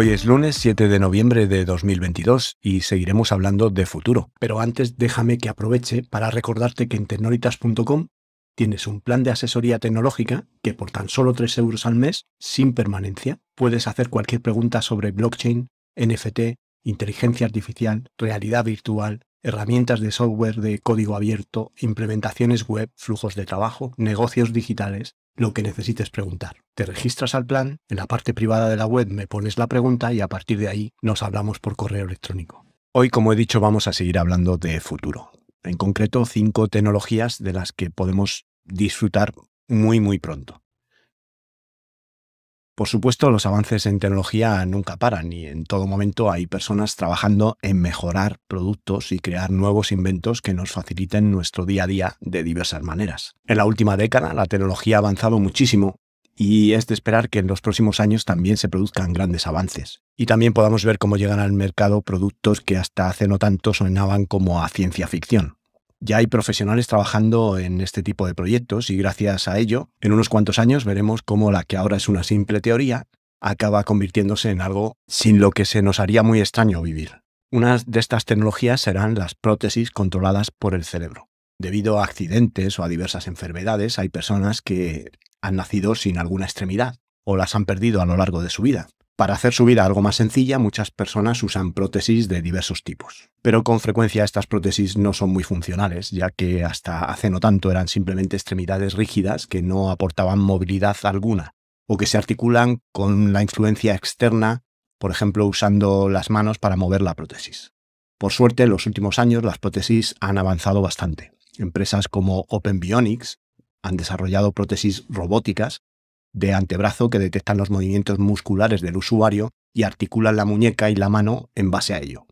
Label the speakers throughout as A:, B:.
A: Hoy es lunes 7 de noviembre de 2022 y seguiremos hablando de futuro. Pero antes déjame que aproveche para recordarte que en tecnolitas.com tienes un plan de asesoría tecnológica que por tan solo 3 euros al mes, sin permanencia, puedes hacer cualquier pregunta sobre blockchain, NFT, inteligencia artificial, realidad virtual, herramientas de software de código abierto, implementaciones web, flujos de trabajo, negocios digitales, lo que necesites preguntar. Te registras al plan, en la parte privada de la web me pones la pregunta y a partir de ahí nos hablamos por correo electrónico. Hoy, como he dicho, vamos a seguir hablando de futuro. En concreto, cinco tecnologías de las que podemos disfrutar muy, muy pronto. Por supuesto, los avances en tecnología nunca paran y en todo momento hay personas trabajando en mejorar productos y crear nuevos inventos que nos faciliten nuestro día a día de diversas maneras. En la última década la tecnología ha avanzado muchísimo y es de esperar que en los próximos años también se produzcan grandes avances. Y también podamos ver cómo llegan al mercado productos que hasta hace no tanto sonaban como a ciencia ficción. Ya hay profesionales trabajando en este tipo de proyectos y gracias a ello, en unos cuantos años veremos cómo la que ahora es una simple teoría acaba convirtiéndose en algo sin lo que se nos haría muy extraño vivir. Una de estas tecnologías serán las prótesis controladas por el cerebro. Debido a accidentes o a diversas enfermedades, hay personas que han nacido sin alguna extremidad o las han perdido a lo largo de su vida. Para hacer su vida algo más sencilla, muchas personas usan prótesis de diversos tipos. Pero con frecuencia estas prótesis no son muy funcionales, ya que hasta hace no tanto eran simplemente extremidades rígidas que no aportaban movilidad alguna, o que se articulan con la influencia externa, por ejemplo usando las manos para mover la prótesis. Por suerte, en los últimos años las prótesis han avanzado bastante. Empresas como Open Bionics han desarrollado prótesis robóticas de antebrazo que detectan los movimientos musculares del usuario y articulan la muñeca y la mano en base a ello.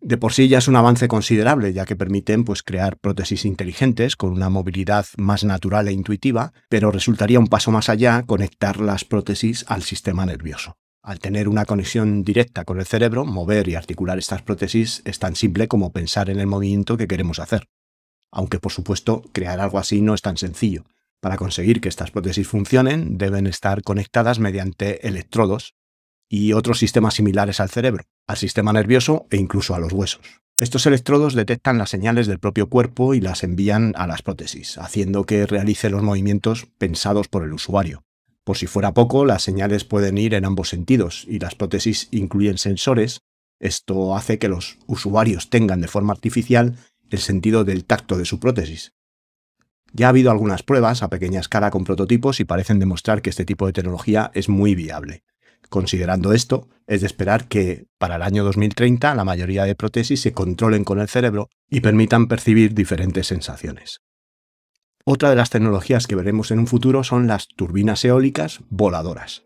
A: De por sí ya es un avance considerable, ya que permiten pues, crear prótesis inteligentes con una movilidad más natural e intuitiva, pero resultaría un paso más allá conectar las prótesis al sistema nervioso. Al tener una conexión directa con el cerebro, mover y articular estas prótesis es tan simple como pensar en el movimiento que queremos hacer. Aunque por supuesto crear algo así no es tan sencillo, para conseguir que estas prótesis funcionen, deben estar conectadas mediante electrodos y otros sistemas similares al cerebro, al sistema nervioso e incluso a los huesos. Estos electrodos detectan las señales del propio cuerpo y las envían a las prótesis, haciendo que realice los movimientos pensados por el usuario. Por si fuera poco, las señales pueden ir en ambos sentidos y las prótesis incluyen sensores. Esto hace que los usuarios tengan de forma artificial el sentido del tacto de su prótesis, ya ha habido algunas pruebas a pequeña escala con prototipos y parecen demostrar que este tipo de tecnología es muy viable. Considerando esto, es de esperar que para el año 2030 la mayoría de prótesis se controlen con el cerebro y permitan percibir diferentes sensaciones. Otra de las tecnologías que veremos en un futuro son las turbinas eólicas voladoras.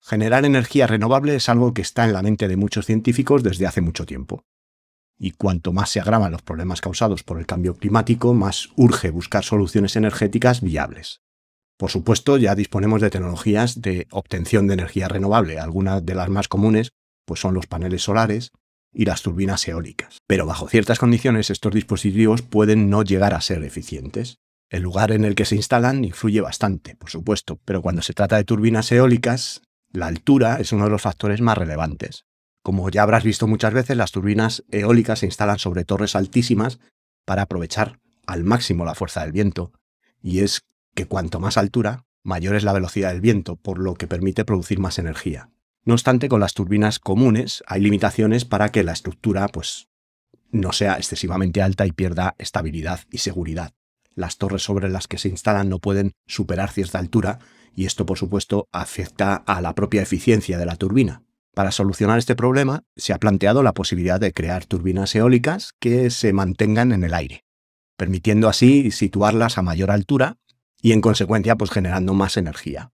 A: Generar energía renovable es algo que está en la mente de muchos científicos desde hace mucho tiempo y cuanto más se agravan los problemas causados por el cambio climático, más urge buscar soluciones energéticas viables. Por supuesto, ya disponemos de tecnologías de obtención de energía renovable. Algunas de las más comunes pues son los paneles solares y las turbinas eólicas. Pero bajo ciertas condiciones estos dispositivos pueden no llegar a ser eficientes. El lugar en el que se instalan influye bastante, por supuesto, pero cuando se trata de turbinas eólicas, la altura es uno de los factores más relevantes. Como ya habrás visto muchas veces, las turbinas eólicas se instalan sobre torres altísimas para aprovechar al máximo la fuerza del viento, y es que cuanto más altura, mayor es la velocidad del viento, por lo que permite producir más energía. No obstante, con las turbinas comunes hay limitaciones para que la estructura pues, no sea excesivamente alta y pierda estabilidad y seguridad. Las torres sobre las que se instalan no pueden superar cierta altura y esto, por supuesto, afecta a la propia eficiencia de la turbina. Para solucionar este problema, se ha planteado la posibilidad de crear turbinas eólicas que se mantengan en el aire, permitiendo así situarlas a mayor altura y en consecuencia pues generando más energía.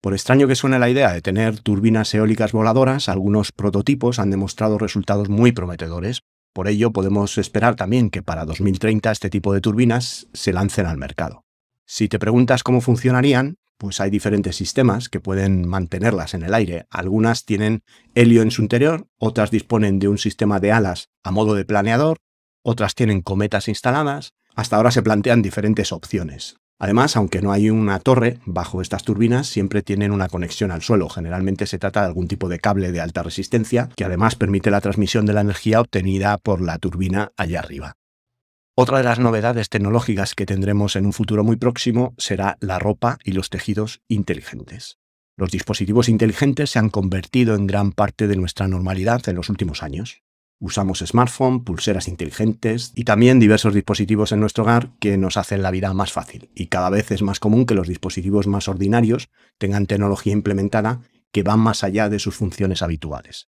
A: Por extraño que suene la idea de tener turbinas eólicas voladoras, algunos prototipos han demostrado resultados muy prometedores. Por ello, podemos esperar también que para 2030 este tipo de turbinas se lancen al mercado. Si te preguntas cómo funcionarían, pues hay diferentes sistemas que pueden mantenerlas en el aire. Algunas tienen helio en su interior, otras disponen de un sistema de alas a modo de planeador, otras tienen cometas instaladas. Hasta ahora se plantean diferentes opciones. Además, aunque no hay una torre bajo estas turbinas, siempre tienen una conexión al suelo. Generalmente se trata de algún tipo de cable de alta resistencia que además permite la transmisión de la energía obtenida por la turbina allá arriba. Otra de las novedades tecnológicas que tendremos en un futuro muy próximo será la ropa y los tejidos inteligentes. Los dispositivos inteligentes se han convertido en gran parte de nuestra normalidad en los últimos años. Usamos smartphone, pulseras inteligentes y también diversos dispositivos en nuestro hogar que nos hacen la vida más fácil. Y cada vez es más común que los dispositivos más ordinarios tengan tecnología implementada que va más allá de sus funciones habituales.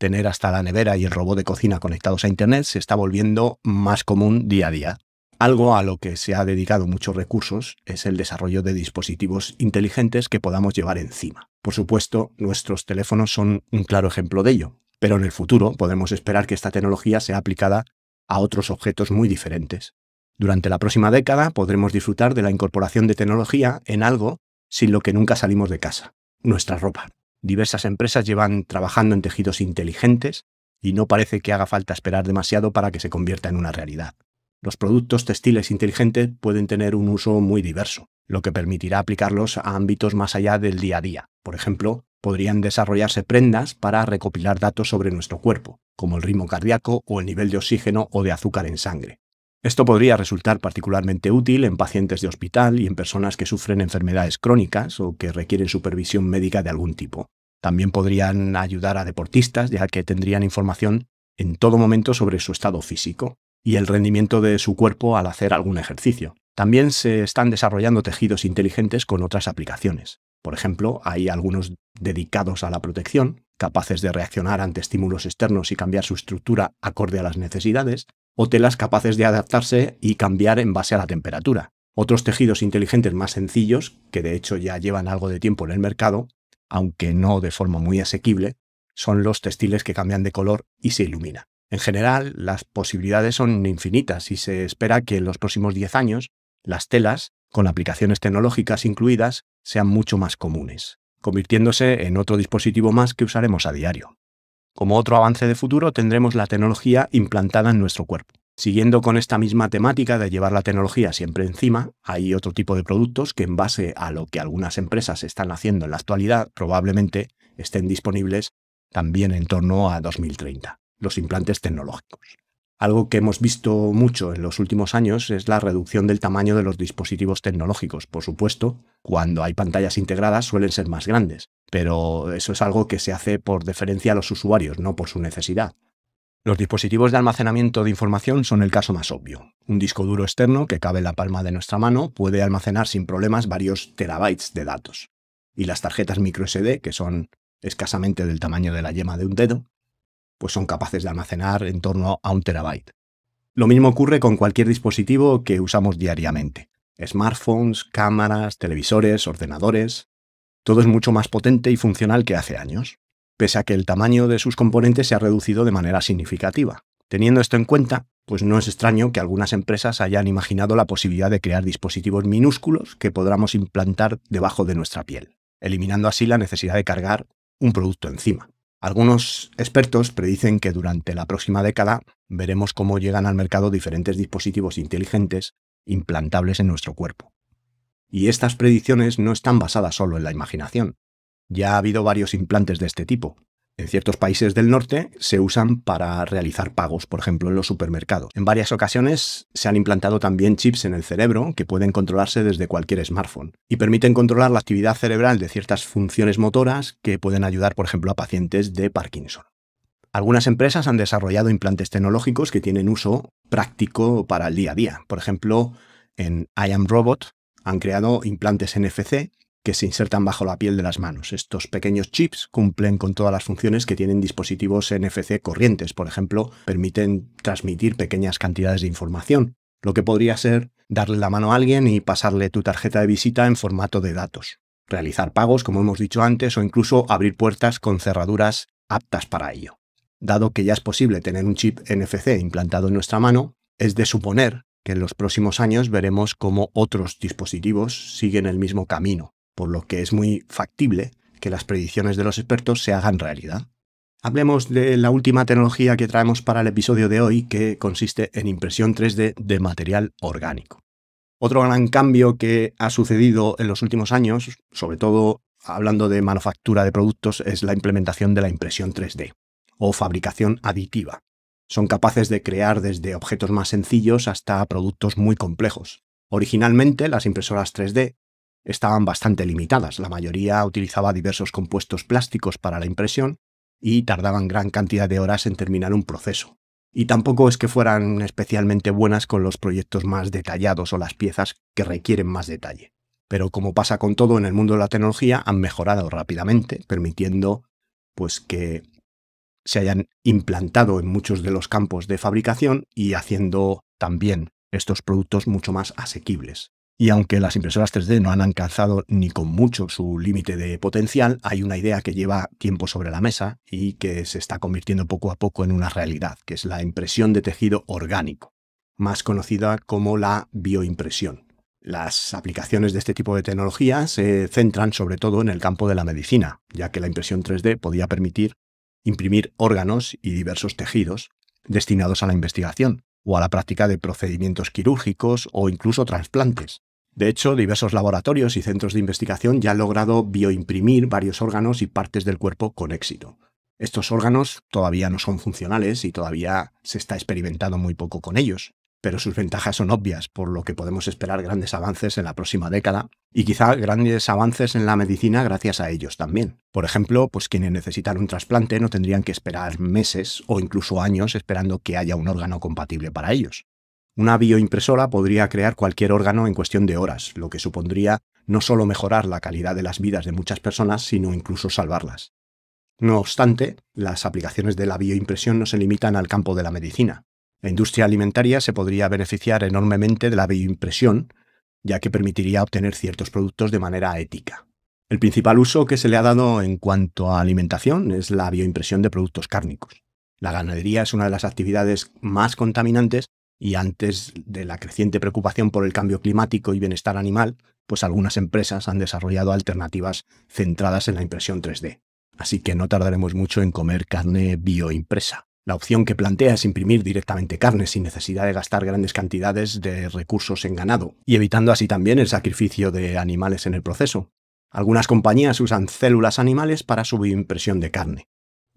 A: Tener hasta la nevera y el robot de cocina conectados a Internet se está volviendo más común día a día. Algo a lo que se ha dedicado muchos recursos es el desarrollo de dispositivos inteligentes que podamos llevar encima. Por supuesto, nuestros teléfonos son un claro ejemplo de ello. Pero en el futuro podemos esperar que esta tecnología sea aplicada a otros objetos muy diferentes. Durante la próxima década podremos disfrutar de la incorporación de tecnología en algo sin lo que nunca salimos de casa, nuestra ropa. Diversas empresas llevan trabajando en tejidos inteligentes y no parece que haga falta esperar demasiado para que se convierta en una realidad. Los productos textiles inteligentes pueden tener un uso muy diverso, lo que permitirá aplicarlos a ámbitos más allá del día a día. Por ejemplo, podrían desarrollarse prendas para recopilar datos sobre nuestro cuerpo, como el ritmo cardíaco o el nivel de oxígeno o de azúcar en sangre. Esto podría resultar particularmente útil en pacientes de hospital y en personas que sufren enfermedades crónicas o que requieren supervisión médica de algún tipo. También podrían ayudar a deportistas, ya que tendrían información en todo momento sobre su estado físico y el rendimiento de su cuerpo al hacer algún ejercicio. También se están desarrollando tejidos inteligentes con otras aplicaciones. Por ejemplo, hay algunos dedicados a la protección, capaces de reaccionar ante estímulos externos y cambiar su estructura acorde a las necesidades, o telas capaces de adaptarse y cambiar en base a la temperatura. Otros tejidos inteligentes más sencillos, que de hecho ya llevan algo de tiempo en el mercado, aunque no de forma muy asequible, son los textiles que cambian de color y se iluminan. En general, las posibilidades son infinitas y se espera que en los próximos 10 años las telas, con aplicaciones tecnológicas incluidas, sean mucho más comunes, convirtiéndose en otro dispositivo más que usaremos a diario. Como otro avance de futuro tendremos la tecnología implantada en nuestro cuerpo. Siguiendo con esta misma temática de llevar la tecnología siempre encima, hay otro tipo de productos que en base a lo que algunas empresas están haciendo en la actualidad probablemente estén disponibles también en torno a 2030, los implantes tecnológicos. Algo que hemos visto mucho en los últimos años es la reducción del tamaño de los dispositivos tecnológicos. Por supuesto, cuando hay pantallas integradas suelen ser más grandes, pero eso es algo que se hace por deferencia a los usuarios, no por su necesidad. Los dispositivos de almacenamiento de información son el caso más obvio. Un disco duro externo que cabe en la palma de nuestra mano puede almacenar sin problemas varios terabytes de datos. Y las tarjetas microSD, que son escasamente del tamaño de la yema de un dedo, pues son capaces de almacenar en torno a un terabyte. Lo mismo ocurre con cualquier dispositivo que usamos diariamente. Smartphones, cámaras, televisores, ordenadores. Todo es mucho más potente y funcional que hace años, pese a que el tamaño de sus componentes se ha reducido de manera significativa. Teniendo esto en cuenta, pues no es extraño que algunas empresas hayan imaginado la posibilidad de crear dispositivos minúsculos que podamos implantar debajo de nuestra piel, eliminando así la necesidad de cargar un producto encima. Algunos expertos predicen que durante la próxima década veremos cómo llegan al mercado diferentes dispositivos inteligentes implantables en nuestro cuerpo. Y estas predicciones no están basadas solo en la imaginación. Ya ha habido varios implantes de este tipo, en ciertos países del norte se usan para realizar pagos, por ejemplo en los supermercados. En varias ocasiones se han implantado también chips en el cerebro que pueden controlarse desde cualquier smartphone y permiten controlar la actividad cerebral de ciertas funciones motoras que pueden ayudar, por ejemplo, a pacientes de Parkinson. Algunas empresas han desarrollado implantes tecnológicos que tienen uso práctico para el día a día. Por ejemplo, en I Am Robot han creado implantes NFC que se insertan bajo la piel de las manos. Estos pequeños chips cumplen con todas las funciones que tienen dispositivos NFC corrientes. Por ejemplo, permiten transmitir pequeñas cantidades de información, lo que podría ser darle la mano a alguien y pasarle tu tarjeta de visita en formato de datos. realizar pagos, como hemos dicho antes, o incluso abrir puertas con cerraduras aptas para ello. Dado que ya es posible tener un chip NFC implantado en nuestra mano, es de suponer que en los próximos años veremos cómo otros dispositivos siguen el mismo camino, por lo que es muy factible que las predicciones de los expertos se hagan realidad. Hablemos de la última tecnología que traemos para el episodio de hoy, que consiste en impresión 3D de material orgánico. Otro gran cambio que ha sucedido en los últimos años, sobre todo hablando de manufactura de productos, es la implementación de la impresión 3D o fabricación aditiva. Son capaces de crear desde objetos más sencillos hasta productos muy complejos. Originalmente las impresoras 3D estaban bastante limitadas. La mayoría utilizaba diversos compuestos plásticos para la impresión y tardaban gran cantidad de horas en terminar un proceso. Y tampoco es que fueran especialmente buenas con los proyectos más detallados o las piezas que requieren más detalle. Pero como pasa con todo en el mundo de la tecnología, han mejorado rápidamente, permitiendo pues que se hayan implantado en muchos de los campos de fabricación y haciendo también estos productos mucho más asequibles. Y aunque las impresoras 3D no han alcanzado ni con mucho su límite de potencial, hay una idea que lleva tiempo sobre la mesa y que se está convirtiendo poco a poco en una realidad, que es la impresión de tejido orgánico, más conocida como la bioimpresión. Las aplicaciones de este tipo de tecnología se centran sobre todo en el campo de la medicina, ya que la impresión 3D podía permitir imprimir órganos y diversos tejidos destinados a la investigación o a la práctica de procedimientos quirúrgicos o incluso trasplantes. De hecho, diversos laboratorios y centros de investigación ya han logrado bioimprimir varios órganos y partes del cuerpo con éxito. Estos órganos todavía no son funcionales y todavía se está experimentando muy poco con ellos, pero sus ventajas son obvias, por lo que podemos esperar grandes avances en la próxima década y quizá grandes avances en la medicina gracias a ellos también. Por ejemplo, pues quienes necesitan un trasplante no tendrían que esperar meses o incluso años esperando que haya un órgano compatible para ellos. Una bioimpresora podría crear cualquier órgano en cuestión de horas, lo que supondría no solo mejorar la calidad de las vidas de muchas personas, sino incluso salvarlas. No obstante, las aplicaciones de la bioimpresión no se limitan al campo de la medicina. La industria alimentaria se podría beneficiar enormemente de la bioimpresión, ya que permitiría obtener ciertos productos de manera ética. El principal uso que se le ha dado en cuanto a alimentación es la bioimpresión de productos cárnicos. La ganadería es una de las actividades más contaminantes y antes de la creciente preocupación por el cambio climático y bienestar animal, pues algunas empresas han desarrollado alternativas centradas en la impresión 3D. Así que no tardaremos mucho en comer carne bioimpresa. La opción que plantea es imprimir directamente carne sin necesidad de gastar grandes cantidades de recursos en ganado, y evitando así también el sacrificio de animales en el proceso. Algunas compañías usan células animales para su bioimpresión de carne.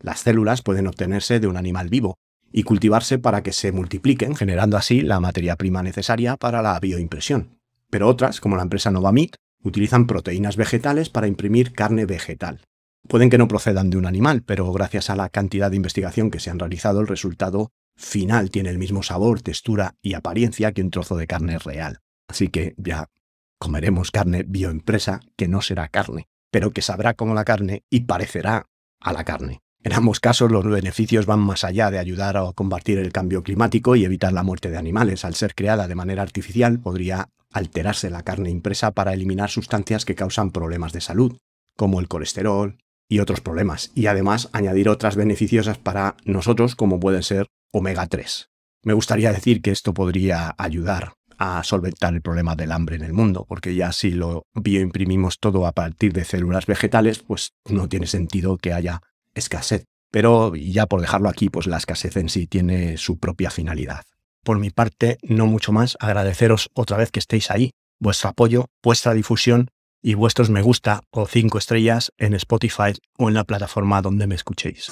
A: Las células pueden obtenerse de un animal vivo, y cultivarse para que se multipliquen, generando así la materia prima necesaria para la bioimpresión. Pero otras, como la empresa Novamit, utilizan proteínas vegetales para imprimir carne vegetal. Pueden que no procedan de un animal, pero gracias a la cantidad de investigación que se han realizado, el resultado final tiene el mismo sabor, textura y apariencia que un trozo de carne real. Así que ya comeremos carne bioimpresa que no será carne, pero que sabrá como la carne y parecerá a la carne. En ambos casos, los beneficios van más allá de ayudar a combatir el cambio climático y evitar la muerte de animales. Al ser creada de manera artificial, podría alterarse la carne impresa para eliminar sustancias que causan problemas de salud, como el colesterol y otros problemas, y además añadir otras beneficiosas para nosotros, como pueden ser omega 3. Me gustaría decir que esto podría ayudar a solventar el problema del hambre en el mundo, porque ya si lo bioimprimimos todo a partir de células vegetales, pues no tiene sentido que haya escasez. Pero ya por dejarlo aquí, pues la escasez en sí tiene su propia finalidad. Por mi parte, no mucho más, agradeceros otra vez que estéis ahí, vuestro apoyo, vuestra difusión y vuestros me gusta o cinco estrellas en Spotify o en la plataforma donde me escuchéis.